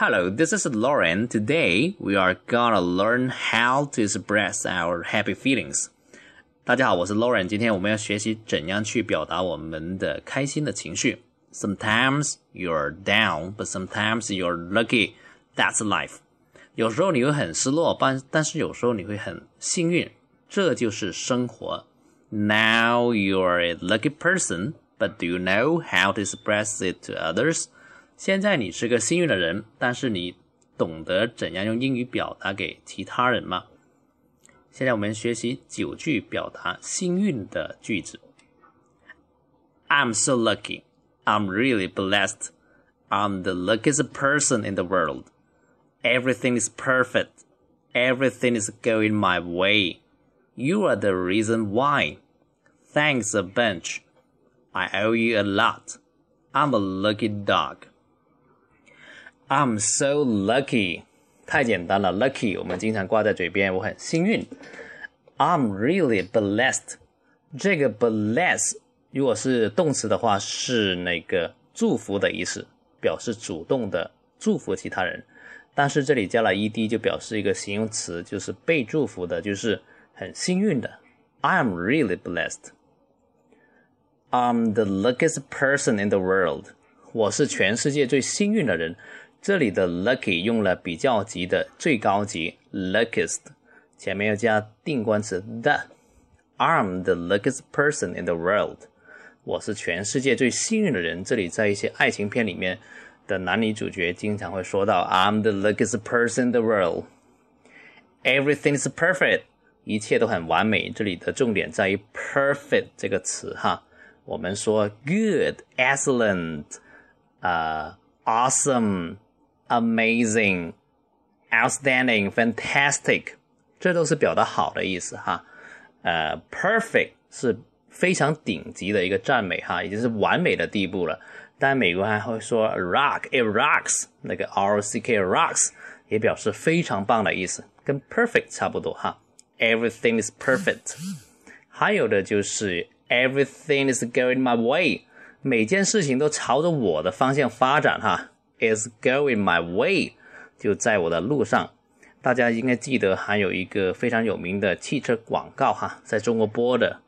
Hello, this is Lauren. Today we are gonna learn how to express our happy feelings. 大家好，我是 Lauren。今天我们要学习怎样去表达我们的开心的情绪。Sometimes you're down, but sometimes you're lucky. That's life. 有时候你会很失落，但但是有时候你会很幸运，这就是生活。Now you're a lucky person, but do you know how to express it to others? 现在你是个幸运的人，但是你懂得怎样用英语表达给其他人吗？现在我们学习九句表达幸运的句子。I'm so lucky. I'm really blessed. I'm the luckiest person in the world. Everything is perfect. Everything is going my way. You are the reason why. Thanks a bunch. I owe you a lot. I'm a lucky dog. I'm so lucky. 太简单了，lucky 我们经常挂在嘴边，我很幸运。I'm really blessed。这个 bless 如果是动词的话，是那个祝福的意思，表示主动的祝福其他人。但是这里加了 ed 就表示一个形容词，就是被祝福的，就是很幸运的。I'm really blessed. I'm the luckiest person in the world. 我是全世界最幸运的人。这里的 lucky 用了比较级的最高级 luckiest，前面要加定冠词 the。I'm the luckiest person in the world。我是全世界最幸运的人。这里在一些爱情片里面的男女主角经常会说到 I'm the luckiest person in the world。Everything is perfect，一切都很完美。这里的重点在于 perfect 这个词哈。我们说 good、excellent、啊、awesome。amazing、outstanding、fantastic，这都是表达好的意思哈。呃，perfect 是非常顶级的一个赞美哈，已经是完美的地步了。但美国还会说 rock，it rocks，那个 r o c k rocks 也表示非常棒的意思，跟 perfect 差不多哈。Everything is perfect。还有的就是 everything is going my way，每件事情都朝着我的方向发展哈。Is going my way，就在我的路上。大家应该记得还有一个非常有名的汽车广告哈，在中国播的。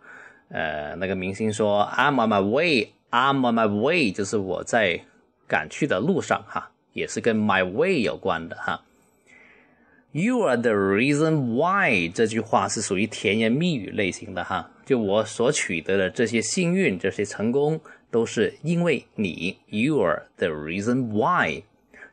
呃，那个明星说 "I'm on my way, I'm on my way"，就是我在赶去的路上哈，也是跟 my way 有关的哈。You are the reason why 这句话是属于甜言蜜语类型的哈，就我所取得的这些幸运、这些成功。都是因为你，You are the reason why。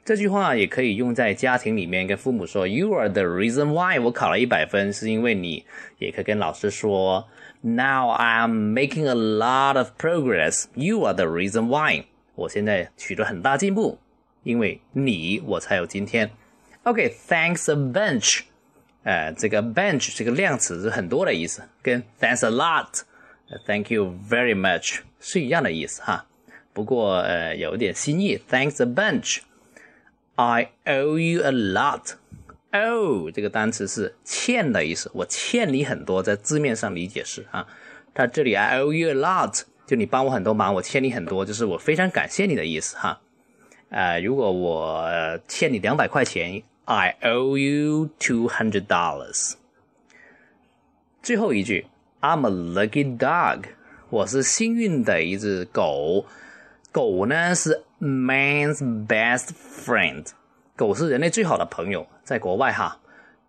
这句话也可以用在家庭里面，跟父母说，You are the reason why 我考了一百分，是因为你。也可以跟老师说，Now I'm making a lot of progress. You are the reason why 我现在取得很大进步，因为你我才有今天。OK，Thanks a bunch。呃，这个 bunch 这个量词是很多的意思，跟 Thanks a lot。Thank you very much 是一样的意思哈，不过呃有点新意。Thanks a bunch. I owe you a lot. Owe 这个单词是欠的意思，我欠你很多，在字面上理解是啊。它这里 I owe you a lot，就你帮我很多忙，我欠你很多，就是我非常感谢你的意思哈。呃，如果我欠你两百块钱，I owe you two hundred dollars。最后一句。I'm a lucky dog，我是幸运的一只狗。狗呢是 man's best friend，狗是人类最好的朋友，在国外哈。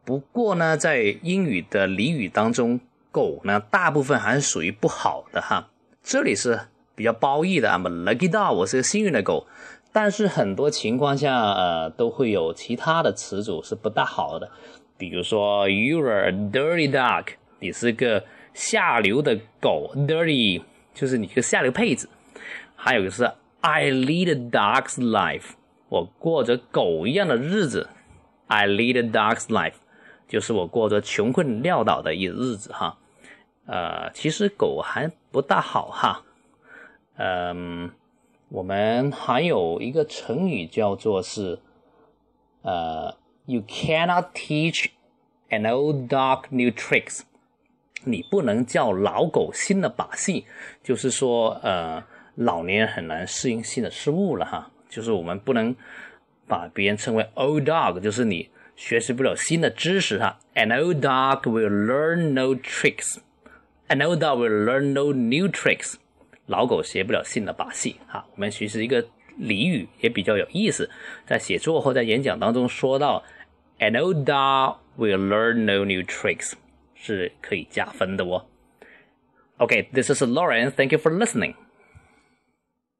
不过呢，在英语的俚语当中，狗呢大部分还是属于不好的哈。这里是比较褒义的，I'm a lucky dog，我是个幸运的狗。但是很多情况下，呃，都会有其他的词组是不大好的，比如说 You're a dirty dog，你是个。下流的狗，dirty 就是你个下流配子。还有个是 I lead a dog's life，我过着狗一样的日子。I lead a dog's life，就是我过着穷困潦倒的一日子哈。呃，其实狗还不大好哈。嗯，我们还有一个成语叫做是，呃，You cannot teach an old dog new tricks。你不能叫老狗新的把戏，就是说，呃，老年人很难适应新的事物了哈。就是我们不能把别人称为 old dog，就是你学习不了新的知识哈。An old dog will learn no tricks. An old dog will learn no new tricks. 老狗学不了新的把戏哈。我们学习一个俚语也比较有意思，在写作或在演讲当中说到，An old dog will learn no new tricks，是可以加分的哦。Okay, this is Lauren. Thank you for listening.